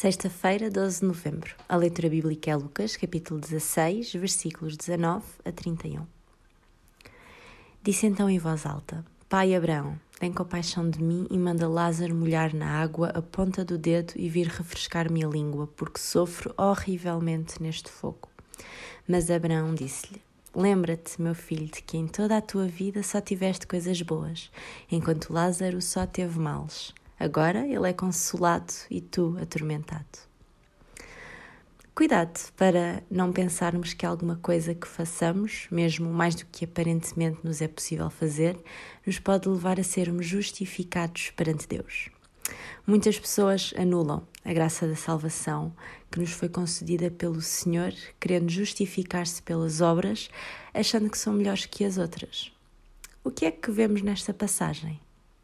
Sexta-feira, 12 de novembro. A leitura bíblica é Lucas, capítulo 16, versículos 19 a 31. Disse então em voz alta: Pai Abraão, tem compaixão de mim e manda Lázaro molhar na água a ponta do dedo e vir refrescar minha língua, porque sofro horrivelmente neste fogo. Mas Abraão disse-lhe: Lembra-te, meu filho, de que em toda a tua vida só tiveste coisas boas, enquanto Lázaro só teve males. Agora ele é consolado e tu atormentado. Cuidado para não pensarmos que alguma coisa que façamos, mesmo mais do que aparentemente nos é possível fazer, nos pode levar a sermos justificados perante Deus. Muitas pessoas anulam a graça da salvação que nos foi concedida pelo Senhor, querendo justificar-se pelas obras, achando que são melhores que as outras. O que é que vemos nesta passagem?